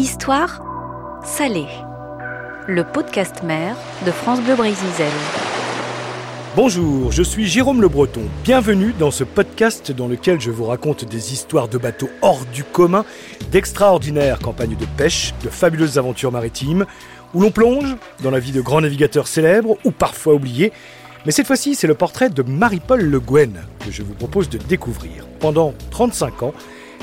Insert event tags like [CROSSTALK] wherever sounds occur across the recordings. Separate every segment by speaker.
Speaker 1: Histoire salée. Le podcast mère de France Bleu Brésil.
Speaker 2: Bonjour, je suis Jérôme Le Breton. Bienvenue dans ce podcast dans lequel je vous raconte des histoires de bateaux hors du commun, d'extraordinaires campagnes de pêche, de fabuleuses aventures maritimes, où l'on plonge dans la vie de grands navigateurs célèbres ou parfois oubliés. Mais cette fois-ci, c'est le portrait de Marie-Paul Le Guen que je vous propose de découvrir. Pendant 35 ans,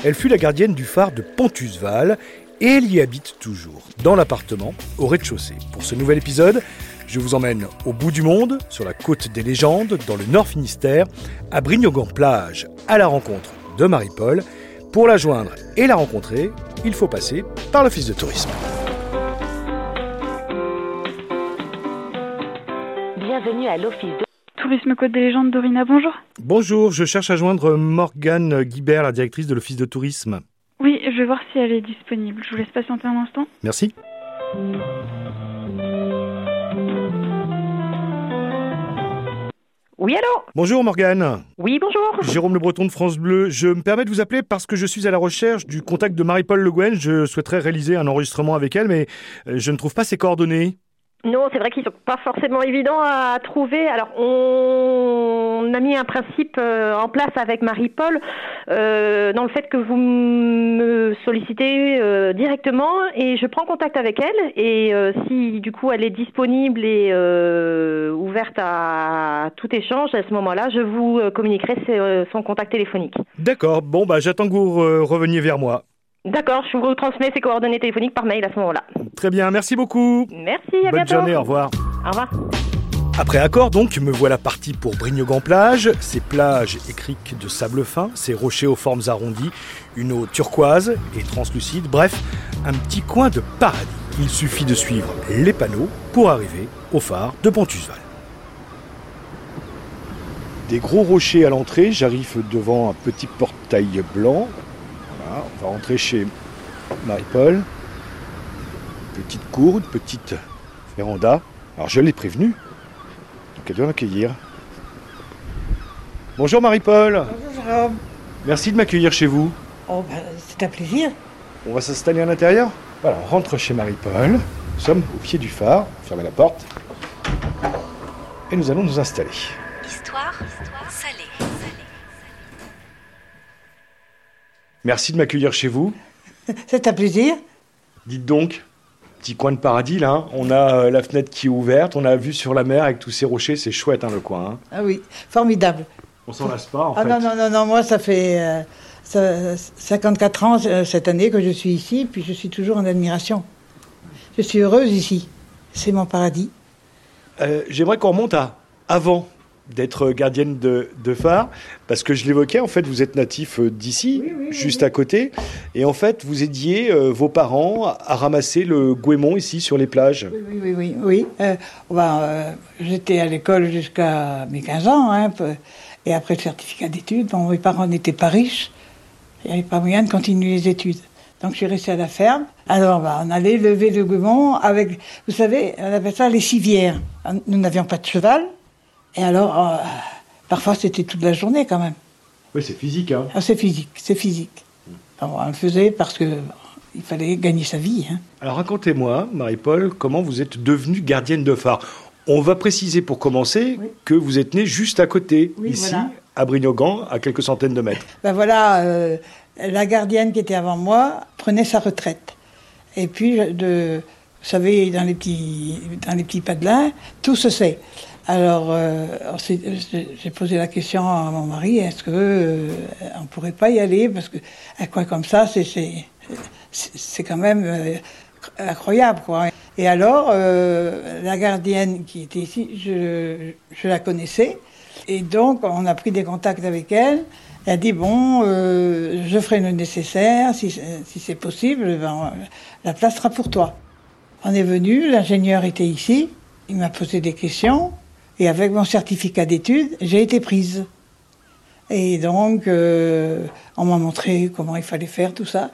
Speaker 2: elle fut la gardienne du phare de Pontusval et elle y habite toujours, dans l'appartement, au rez-de-chaussée. Pour ce nouvel épisode, je vous emmène au bout du monde, sur la côte des légendes, dans le Nord Finistère, à Brignogan-Plage, à la rencontre de Marie-Paul. Pour la joindre et la rencontrer, il faut passer par l'office de tourisme.
Speaker 3: Bienvenue à l'office de
Speaker 4: Tourisme Côte des Légendes, Dorina, bonjour.
Speaker 2: Bonjour, je cherche à joindre Morgane Guibert, la directrice de l'office de tourisme.
Speaker 4: Oui, je vais voir si elle est disponible. Je vous laisse patienter un instant.
Speaker 2: Merci.
Speaker 3: Oui, allô?
Speaker 2: Bonjour Morgane.
Speaker 3: Oui, bonjour.
Speaker 2: Jérôme Le Breton de France Bleu. Je me permets de vous appeler parce que je suis à la recherche du contact de Marie-Paul Le Guen. Je souhaiterais réaliser un enregistrement avec elle, mais euh, je ne trouve pas ses coordonnées.
Speaker 3: Non, c'est vrai qu'ils sont pas forcément évidents à trouver. Alors, on a mis un principe euh, en place avec Marie-Paul euh, dans le fait que vous me sollicitez euh, directement et je prends contact avec elle. Et si du coup elle est disponible et ouverte à tout échange, à ce moment-là, je vous communiquerai son contact téléphonique.
Speaker 2: D'accord, bon bah j'attends que vous reveniez vers moi.
Speaker 3: D'accord, je vous transmets ses coordonnées téléphoniques par mail à ce moment-là.
Speaker 2: Très bien, merci beaucoup.
Speaker 3: Merci, à
Speaker 2: Bonne
Speaker 3: bientôt.
Speaker 2: journée, au revoir.
Speaker 3: Au revoir.
Speaker 2: Après accord donc, me voilà parti pour Brignogan-Plage, ces plages et criques de sable fin, ces rochers aux formes arrondies, une eau turquoise et translucide, bref, un petit coin de paradis. Il suffit de suivre les panneaux pour arriver au phare de Pontusval. Des gros rochers à l'entrée, j'arrive devant un petit portail blanc. On va rentrer chez Marie-Paul. Petite cour, une petite véranda. Alors je l'ai prévenue. Donc elle doit m'accueillir. Bonjour Marie-Paul.
Speaker 5: Bonjour Jérôme.
Speaker 2: Merci de m'accueillir chez vous.
Speaker 5: Oh, ben, c'est un plaisir.
Speaker 2: On va s'installer à l'intérieur Voilà, on rentre chez Marie-Paul. Nous sommes au pied du phare. Fermez la porte. Et nous allons nous installer.
Speaker 1: Histoire salée.
Speaker 2: Merci de m'accueillir chez vous. [LAUGHS]
Speaker 5: C'est un plaisir.
Speaker 2: Dites donc, petit coin de paradis là. hein. On a euh, la fenêtre qui est ouverte. On a vue sur la mer avec tous ces rochers. C'est chouette hein, le coin. hein.
Speaker 5: Ah oui, formidable.
Speaker 2: On s'en lasse pas en
Speaker 5: ah
Speaker 2: fait.
Speaker 5: non, non, non, non, moi ça fait euh, ça- 54 ans euh, cette année que je suis ici, puis je suis toujours en admiration. Je suis heureuse ici. C'est mon paradis.
Speaker 2: Euh, J'aimerais qu'on remonte à avant d'être gardienne de, de phare, parce que je l'évoquais, en fait, vous êtes natif euh, d'ici,
Speaker 5: Oui, oui, oui,
Speaker 2: juste
Speaker 5: oui.
Speaker 2: à côté, et en fait, vous aidiez euh, vos parents à, à ramasser le goémon ici sur les plages.
Speaker 5: Oui, oui, oui, oui. Euh, ben, euh, J'étais à l'école jusqu'à mes 15 ans, hein, et après le certificat d'études, bon, mes parents n'étaient pas riches, il n'y avait pas moyen de continuer les études. Donc je suis restée à la ferme. Alors ben, on allait lever le goémon avec, vous savez, on appelle ça les civières. Nous n'avions pas de cheval, et alors euh, parfois c'était toute la journée quand même.
Speaker 2: Oui, c'est physique, hein.
Speaker 5: Ah, c'est physique, c'est physique. Alors, on le faisait parce que il fallait gagner sa vie. Hein.
Speaker 2: Alors racontez-moi, Marie-Paul, comment vous êtes devenue gardienne de phare On va préciser pour commencer
Speaker 5: Oui.
Speaker 2: que vous êtes née juste à côté,
Speaker 5: Oui,
Speaker 2: ici,
Speaker 5: voilà.
Speaker 2: à Brignogan, à quelques centaines de mètres.
Speaker 5: Ben voilà, euh, la gardienne qui était avant moi prenait sa retraite. Et puis, de, vous savez, dans les petits, dans les petits padelins, tout se sait. Alors, euh, j'ai posé la question à mon mari est-ce que euh, on pourrait pas y aller? Parce que un coin comme ça, c'est quand même euh, incroyable, quoi. Et alors, euh, la gardienne qui était ici, je, je la connaissais. Et donc, on a pris des contacts avec elle. Elle a dit, bon, euh, je ferai le nécessaire, si, si c'est possible, ben, la place sera pour toi. On est venu, l'ingénieur était ici, il m'a posé des questions, et avec mon certificat d'études, j'ai été prise. Et donc, euh, on m'a montré comment il fallait faire tout ça.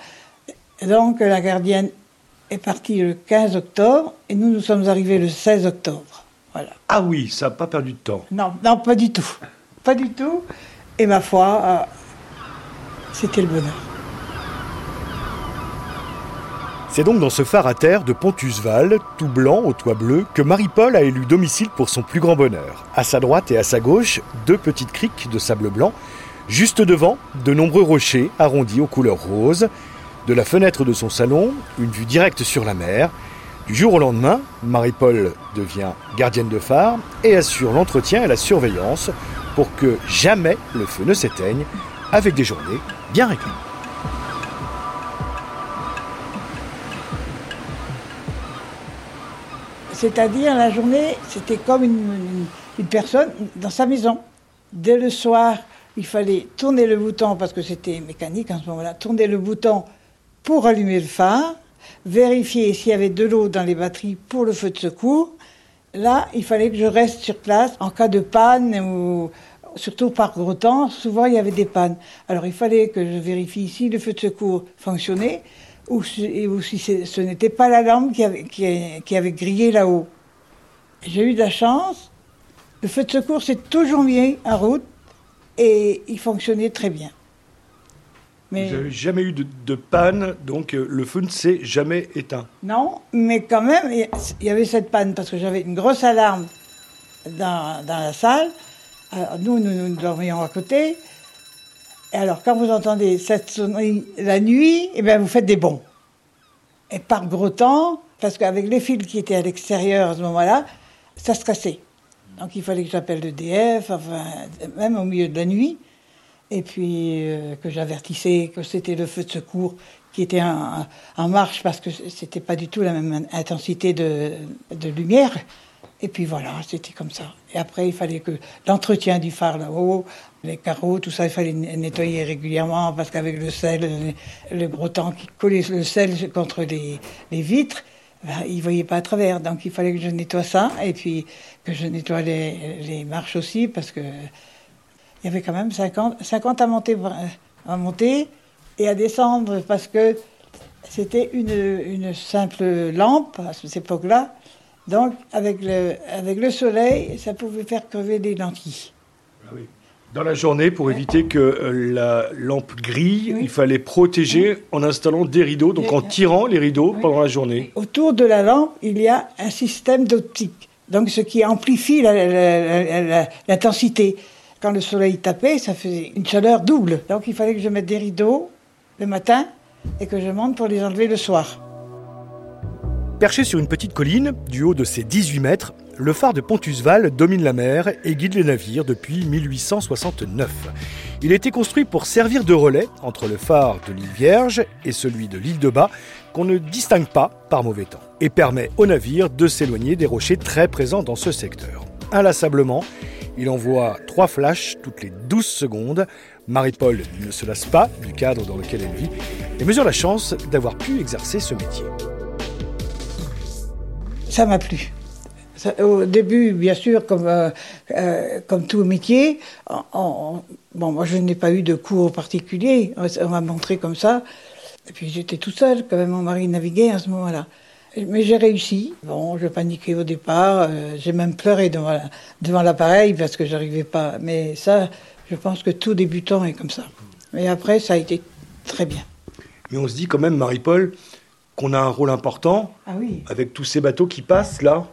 Speaker 5: Et donc, la gardienne est partie le 15 octobre, et nous, nous sommes arrivés le 16 octobre. Voilà.
Speaker 2: Ah oui, ça n'a pas perdu de temps.
Speaker 5: Non, non, pas du tout. Pas du tout. Et ma foi, euh, c'était le bonheur.
Speaker 2: C'est donc dans ce phare à terre de Pontusval, tout blanc au toit bleu, que Marie-Paul a élu domicile pour son plus grand bonheur. À sa droite et à sa gauche, deux petites criques de sable blanc. Juste devant, de nombreux rochers arrondis aux couleurs roses. De la fenêtre de son salon, une vue directe sur la mer. Du jour au lendemain, Marie-Paul devient gardienne de phare et assure l'entretien et la surveillance pour que jamais le feu ne s'éteigne, avec des journées bien réglées.
Speaker 5: C'est-à-dire, la journée, c'était comme une, personne dans sa maison. Dès le soir, il fallait tourner le bouton, parce que c'était mécanique en ce moment-là, tourner le bouton pour allumer le phare, vérifier s'il y avait de l'eau dans les batteries pour le feu de secours. Là, il fallait que je reste sur place en cas de panne ou surtout par gros temps, souvent il y avait des pannes. Alors il fallait que je vérifie si le feu de secours fonctionnait ou si, ou si c'est- ce n'était pas la lampe qui avait, qui, qui avait grillé là-haut. J'ai eu de la chance. Le feu de secours s'est toujours mis en route et il fonctionnait très bien. Mais
Speaker 2: Vous n'avez jamais eu de, de panne, donc euh, le feu ne s'est jamais éteint.
Speaker 5: non, mais quand même, il y- il y avait cette panne parce que j'avais une grosse alarme dans, dans la salle. Alors, nous, nous, nous dormions à côté. Et alors, quand vous entendez cette sonnerie la nuit, eh bien, vous faites des bons. Et par gros temps, parce qu'avec les fils qui étaient à l'extérieur à ce moment-là, ça se cassait. Donc, il fallait que j'appelle l'EDF, enfin, même au milieu de la nuit. Et puis, euh, que j'avertissais que c'était le feu de secours qui était en, marche parce que c'était pas du tout la même intensité de lumière. Et puis voilà, c'était comme ça. Et après, il fallait que l'entretien du phare là-haut, les carreaux, tout ça, il fallait nettoyer régulièrement parce qu'avec le sel, le, temps qui collait le sel contre les, les vitres, ben, il ne voyait pas à travers. Donc il fallait que je nettoie ça et puis que je nettoie les, les marches aussi parce que il y avait quand même 50, 50 à monter, à monter et à descendre parce que c'était une, une simple lampe à cette époque-là. Donc, avec le, avec le soleil, ça pouvait faire crever des lentilles.
Speaker 2: Dans la journée, pour éviter que euh, la lampe grille,
Speaker 5: Oui.
Speaker 2: il fallait protéger en installant des rideaux, donc
Speaker 5: Oui.
Speaker 2: en tirant les rideaux
Speaker 5: Oui.
Speaker 2: pendant la journée.
Speaker 5: Autour de la lampe, il y a un système d'optique. Donc, ce qui amplifie la- la- la- la- l'intensité. Quand le soleil tapait, ça faisait une chaleur double. Donc, il fallait que je mette des rideaux le matin et que je monte pour les enlever le soir.
Speaker 2: Perché sur une petite colline, du haut de ses 18 mètres, le phare de Pontusval domine la mer et guide les navires depuis 1869. Il a été construit pour servir de relais entre le phare de l'île Vierge et celui de l'île de Bas, qu'on ne distingue pas par mauvais temps, et permet aux navires de s'éloigner des rochers très présents dans ce secteur. Inlassablement, il envoie trois flashs toutes les 12 secondes. Marie-Paul ne se lasse pas du cadre dans lequel elle vit et mesure la chance d'avoir pu exercer ce métier.
Speaker 5: Ça m'a plu. Au début, bien sûr, comme, euh, euh, comme tout métier, on- on- bon, moi je n'ai pas eu de cours particuliers, on, m'a montré comme ça. Et puis j'étais tout seul, quand même, mon mari naviguait à ce moment-là. Mais j'ai réussi. Bon, je paniquais au départ, euh, j'ai même pleuré devant, devant l'appareil parce que j'arrivais pas. Mais ça, je pense que tout débutant est comme ça. Mais après, ça a été très bien.
Speaker 2: Mais on se dit quand même, Marie-Paul, qu'on a un rôle important
Speaker 5: Ah oui.
Speaker 2: avec tous ces bateaux qui passent là,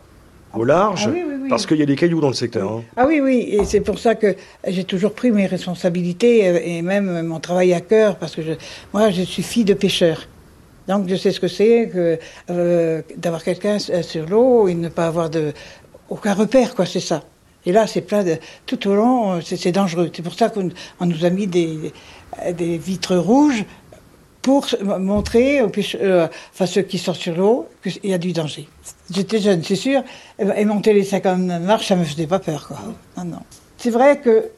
Speaker 2: au large,
Speaker 5: Ah oui, oui, oui.
Speaker 2: parce qu'il y a des cailloux dans le secteur. hein.
Speaker 5: Ah oui, oui, et c'est pour ça que j'ai toujours pris mes responsabilités euh, et même mon travail à cœur, parce que je, moi, je suis fille de pêcheur. Donc je sais ce que c'est que euh, d'avoir quelqu'un s- sur l'eau et ne pas avoir de aucun repère, quoi, c'est ça. Et là, c'est plein de tout au long, euh, c'est dangereux. C'est pour ça qu'on on nous a mis des, des vitres rouges pour montrer pêcheurs, euh, enfin ceux qui sont sur l'eau qu'il y a du danger. J'étais jeune, c'est sûr, et, et monter les 50 marches, ça me faisait pas peur, quoi. Non, non. C'est vrai que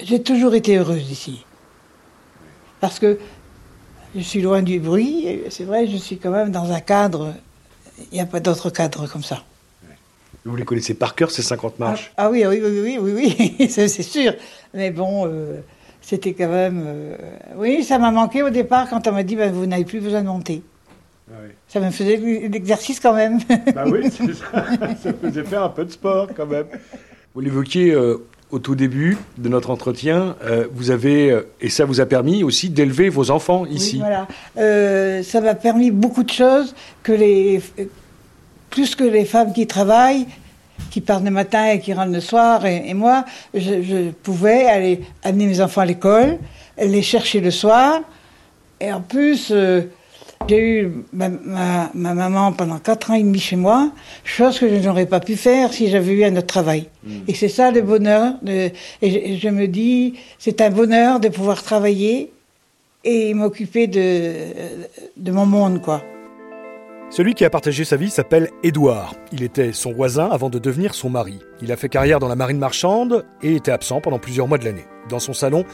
Speaker 5: j'ai toujours été heureuse ici. Parce que je suis loin du bruit, c'est vrai, je suis quand même dans un cadre, il n'y a pas d'autre cadre comme ça.
Speaker 2: Vous les connaissez par cœur, ces 50 marches?
Speaker 5: Ah, ah oui, oui, oui, oui, oui, [LAUGHS] oui, c'est c'est sûr. Mais bon, euh, c'était quand même... euh, oui, ça m'a manqué au départ quand on m'a dit, ben, vous n'avez plus besoin de monter. Ça me faisait l'exercice quand même.
Speaker 2: Bah oui, [LAUGHS] c'est ça. ça faisait faire un peu de sport quand même. Vous l'évoquiez euh, au tout début de notre entretien, euh, vous avez, et ça vous a permis aussi d'élever vos enfants ici.
Speaker 5: Oui, voilà. Euh, ça m'a permis beaucoup de choses que les, plus que les femmes qui travaillent, qui partent le matin et qui rentrent le soir. Et, et moi, je, je pouvais aller amener mes enfants à l'école, les chercher le soir. Et en plus, euh, j'ai eu ma, ma, ma maman pendant quatre ans et demi chez moi, chose que je n'aurais pas pu faire si j'avais eu un autre travail. Et c'est ça le bonheur. De, et, je, je me dis, c'est un bonheur de pouvoir travailler et m'occuper de, de mon monde, quoi.
Speaker 2: Celui qui a partagé sa vie s'appelle Édouard. Il était son voisin avant de devenir son mari. Il a fait carrière dans la marine marchande et était absent pendant plusieurs mois de l'année. Dans son salon,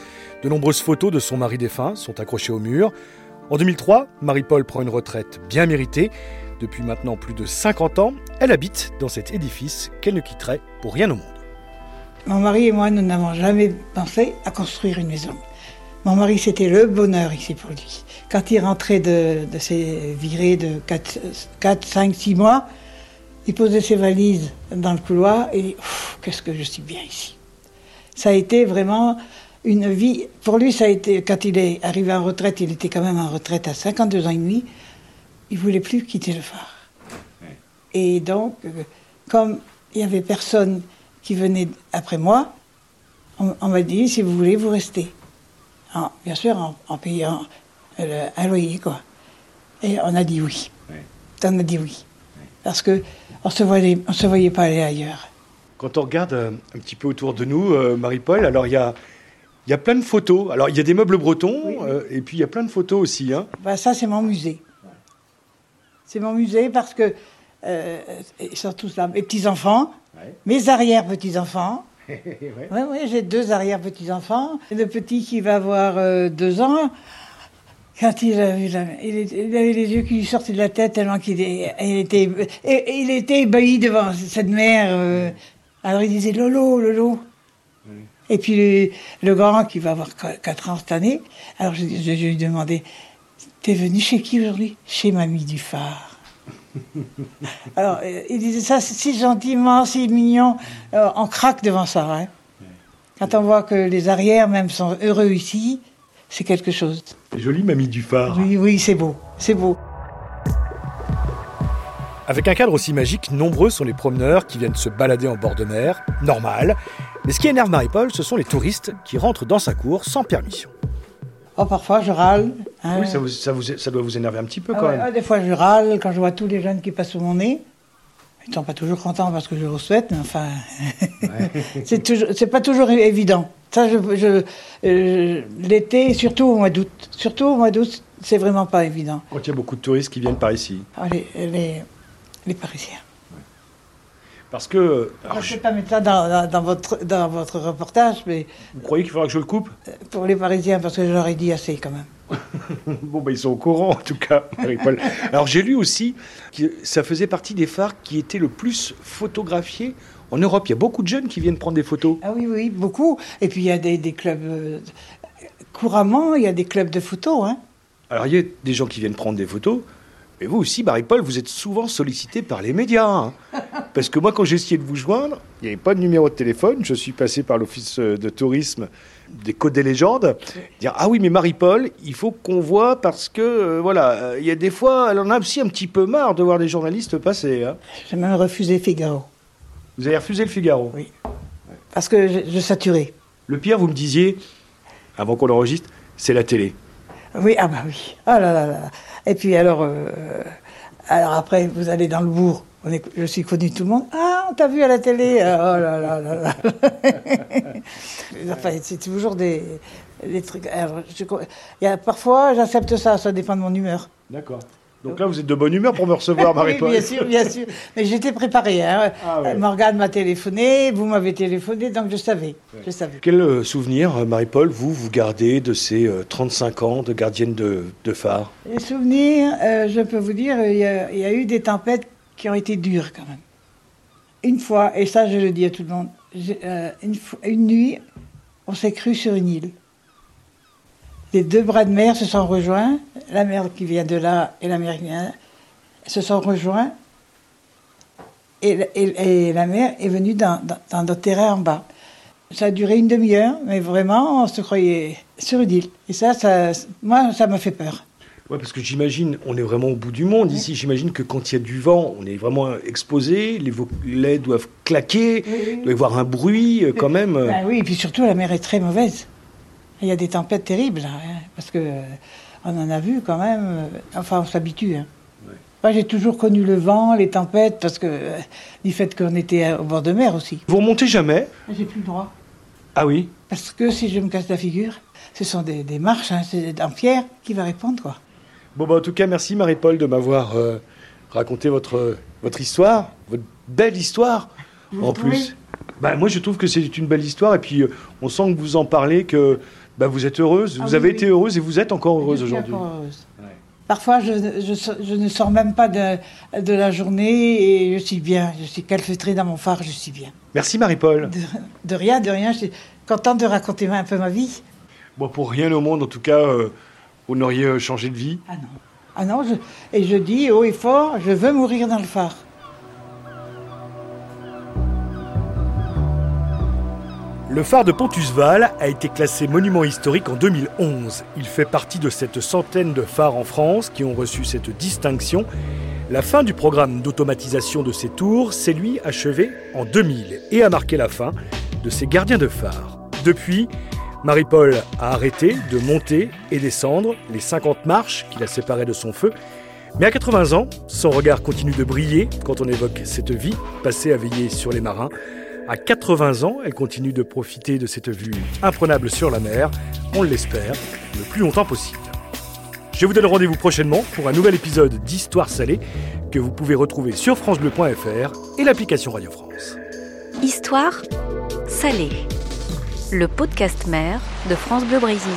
Speaker 2: de nombreuses photos de son mari défunt sont accrochées au mur. En 2003, Marie-Paul prend une retraite bien méritée. Depuis maintenant plus de 50 ans, elle habite dans cet édifice qu'elle ne quitterait pour rien au monde.
Speaker 5: Mon mari et moi, nous n'avons jamais pensé à construire une maison. Mon mari, c'était le bonheur ici pour lui. Quand il rentrait de, de ses virées de 4, 4, 5, 6 mois, il posait ses valises dans le couloir et qu'est-ce que je suis bien ici. Ça a été vraiment une vie. Pour lui, ça a été, quand il est arrivé en retraite, il était quand même en retraite à 52 ans et demi, il voulait plus quitter le phare. Et donc, euh, comme il n'y avait personne qui venait après moi, on, on m'a dit si vous voulez, vous restez. En- bien sûr, en, en payant le- un loyer, quoi. Et on a dit oui. On a dit oui. Parce que on se voyait, on se voyait pas aller ailleurs.
Speaker 2: Quand on regarde euh, un petit peu autour de nous, euh, Marie-Paul, alors il y a, y a plein de photos. Alors il y a des meubles bretons
Speaker 5: Oui,
Speaker 2: euh, et puis il y a plein de photos aussi. Hein.
Speaker 5: Ben, ça, c'est mon musée. C'est mon musée parce que euh, ils sont tous là. Mes petits-enfants, mes arrière-petits-enfants. [LAUGHS]
Speaker 2: Ouais.
Speaker 5: Oui, oui, j'ai deux arrière-petits-enfants. Le petit qui va avoir euh, deux ans, quand il, a vu la- il, il avait les yeux qui lui sortaient de la tête tellement qu'il il était, il était ébahi devant cette mère. euh. alors il disait Lolo, Lolo. Et puis le, le grand qui va avoir qu- quatre ans cette année, alors je, je- je lui demandais T'es venu chez qui aujourd'hui? Chez Mamie du Phare. [LAUGHS] Alors, euh, il disait ça si gentiment, si mignon. Euh, on craque devant ça. hein. Quand on voit que les arrières même sont heureux ici, c'est quelque chose.
Speaker 2: Jolie mamie du phare.
Speaker 5: Oui, oui, c'est beau. C'est beau.
Speaker 2: Avec un cadre aussi magique, nombreux sont les promeneurs qui viennent se balader en bord de mer, normal. Mais ce qui énerve Marie-Paul, ce sont les touristes qui rentrent dans sa cour sans permission.
Speaker 5: Oh, parfois, je râle. hein.
Speaker 2: Oui, ça, vous- ça vous- ça doit vous énerver un petit peu
Speaker 5: Ah
Speaker 2: quand
Speaker 5: ouais,
Speaker 2: même.
Speaker 5: ah, des fois, je râle quand je vois tous les jeunes qui passent sous mon nez. Ils ne sont pas toujours contents parce que je le souhaite, mais enfin, [LAUGHS] c'est toujours- c'est pas toujours évident. Ça, je, je- euh, l'été, surtout au mois d'août, surtout au mois d'août, c'est vraiment pas évident.
Speaker 2: Quand il y a beaucoup de touristes qui viennent par ici.
Speaker 5: Ah, les, les, les Parisiens.
Speaker 2: Parce que. alors,
Speaker 5: je ne vais pas mettre ça dans, dans- dans votre, dans votre reportage, mais
Speaker 2: vous croyez qu'il faudra que je le coupe
Speaker 5: pour les Parisiens, parce que je leur ai dit assez quand même. [LAUGHS]
Speaker 2: Bon, bah, ils sont au courant, en tout cas, Marie-Paul. [LAUGHS] Alors, j'ai lu aussi que ça faisait partie des phares qui étaient le plus photographiés en Europe. Il y a beaucoup de jeunes qui viennent prendre des photos.
Speaker 5: Ah oui, oui, beaucoup. Et puis il y a des, des clubs. euh, couramment, il y a des clubs de photos. Hein.
Speaker 2: Alors, il y a des gens qui viennent prendre des photos. Mais vous aussi, Marie-Paul, vous êtes souvent sollicité par les médias. hein. [LAUGHS] Parce que moi, quand j'ai essayé de vous joindre, il n'y avait pas de numéro de téléphone. Je suis passé par l'office euh, de tourisme des Côtes des Légendes. Dire Ah oui, mais Marie-Paul, il faut qu'on voit parce que, euh, voilà, euh, il y a des fois, elle en a aussi un petit peu marre de voir des journalistes passer. hein.
Speaker 5: J'ai même refusé Figaro.
Speaker 2: Vous avez refusé le Figaro?
Speaker 5: Oui. Parce que je, je saturais.
Speaker 2: Le pire, vous me disiez, avant qu'on enregistre, c'est la télé.
Speaker 5: Oui, ah bah oui. Ah là là là. Et puis alors, euh, alors après, vous allez dans le bourg. On est, je suis connu de tout le monde. Ah, on t'a vu à la télé. Ah, Oh là là là là. [LAUGHS] enfin, c'est toujours des, des trucs. Alors, je- y a, parfois, j'accepte ça. Ça dépend de mon humeur.
Speaker 2: D'accord. Donc là, vous êtes de bonne humeur pour me recevoir, [LAUGHS]
Speaker 5: Oui,
Speaker 2: Marie-Paul.
Speaker 5: bien sûr, bien sûr. Mais j'étais préparée. Hein.
Speaker 2: Ah ouais.
Speaker 5: Morgane m'a téléphoné, vous m'avez téléphoné, donc je savais. Je savais.
Speaker 2: Quel euh, souvenir, euh, Marie-Paul, vous, vous gardez de ces euh, 35 ans de gardienne de, de phare?
Speaker 5: Les souvenirs, euh, je peux vous dire, il y, a, il y a eu des tempêtes qui ont été dures quand même. Une fois, et ça je le dis à tout le monde, euh, une nuit, on s'est cru sur une île. Les deux bras de mer se sont rejoints, la mer qui vient de là et la mer qui vient de là, se sont rejoints, et, et- et la mer est venue dans, dans, dans notre terrain en bas. Ça a duré une demi-heure, mais vraiment, on se croyait sur une île. Et ça, ça moi, ça m'a fait peur.
Speaker 2: Ouais, parce que j'imagine, on est vraiment au bout du monde ici. J'imagine que quand il y a du vent, on est vraiment exposé, les volets doivent claquer, il doit y avoir un bruit euh, quand même.
Speaker 5: Ben oui, et puis surtout, la mer est très mauvaise. Il y a des tempêtes terribles, hein, parce que euh, on en a vu quand même. euh, Enfin, on s'habitue. hein. Moi, j'ai toujours connu le vent, les tempêtes, parce que euh, du fait qu'on était au bord de mer aussi.
Speaker 2: Vous remontez jamais?
Speaker 5: J'ai plus le droit.
Speaker 2: Ah oui?
Speaker 5: Parce que si je me casse la figure, ce sont des, des marches, hein, c'est en pierre qui va répondre, quoi.
Speaker 2: Bon, bah, en tout cas, merci Marie-Paul de m'avoir raconté votre, votre histoire, votre belle histoire
Speaker 5: Vous
Speaker 2: en plus. Bah, moi, je trouve que c'est une belle histoire et puis on sent que vous en parlez, que bah, vous êtes heureuse,
Speaker 5: Ah
Speaker 2: vous
Speaker 5: oui,
Speaker 2: avez
Speaker 5: oui.
Speaker 2: été heureuse et vous êtes encore heureuse aujourd'hui. Ouais.
Speaker 5: Parfois, je, je, je ne sors même pas de, de la journée et je suis bien. Je suis calfeutrée dans mon phare, je suis bien.
Speaker 2: Merci Marie-Paul.
Speaker 5: De, de rien, de rien, je suis contente de raconter un peu ma vie.
Speaker 2: Bon, pour rien au monde, en tout cas, euh, vous n'auriez euh, changé de vie?
Speaker 5: Ah non. Ah non, je- et je dis haut et fort, je veux mourir dans le phare.
Speaker 2: Le phare de Pontusval a été classé monument historique en 2011. Il fait partie de cette centaine de phares en France qui ont reçu cette distinction. La fin du programme d'automatisation de ces tours s'est lui achevé en 2000 et a marqué la fin de ces gardiens de phare. Depuis, Marie-Paul a arrêté de monter et descendre les 50 marches qui la séparaient de son feu. Mais à 80 ans, son regard continue de briller quand on évoque cette vie passée à veiller sur les marins. À 80 ans, elle continue de profiter de cette vue imprenable sur la mer, on l'espère, le plus longtemps possible. Je vous donne rendez-vous prochainement pour un nouvel épisode d'Histoire salée que vous pouvez retrouver sur francebleu.fr et l'application Radio France.
Speaker 1: Histoire salée. Le podcast mère de France Bleu Brésil.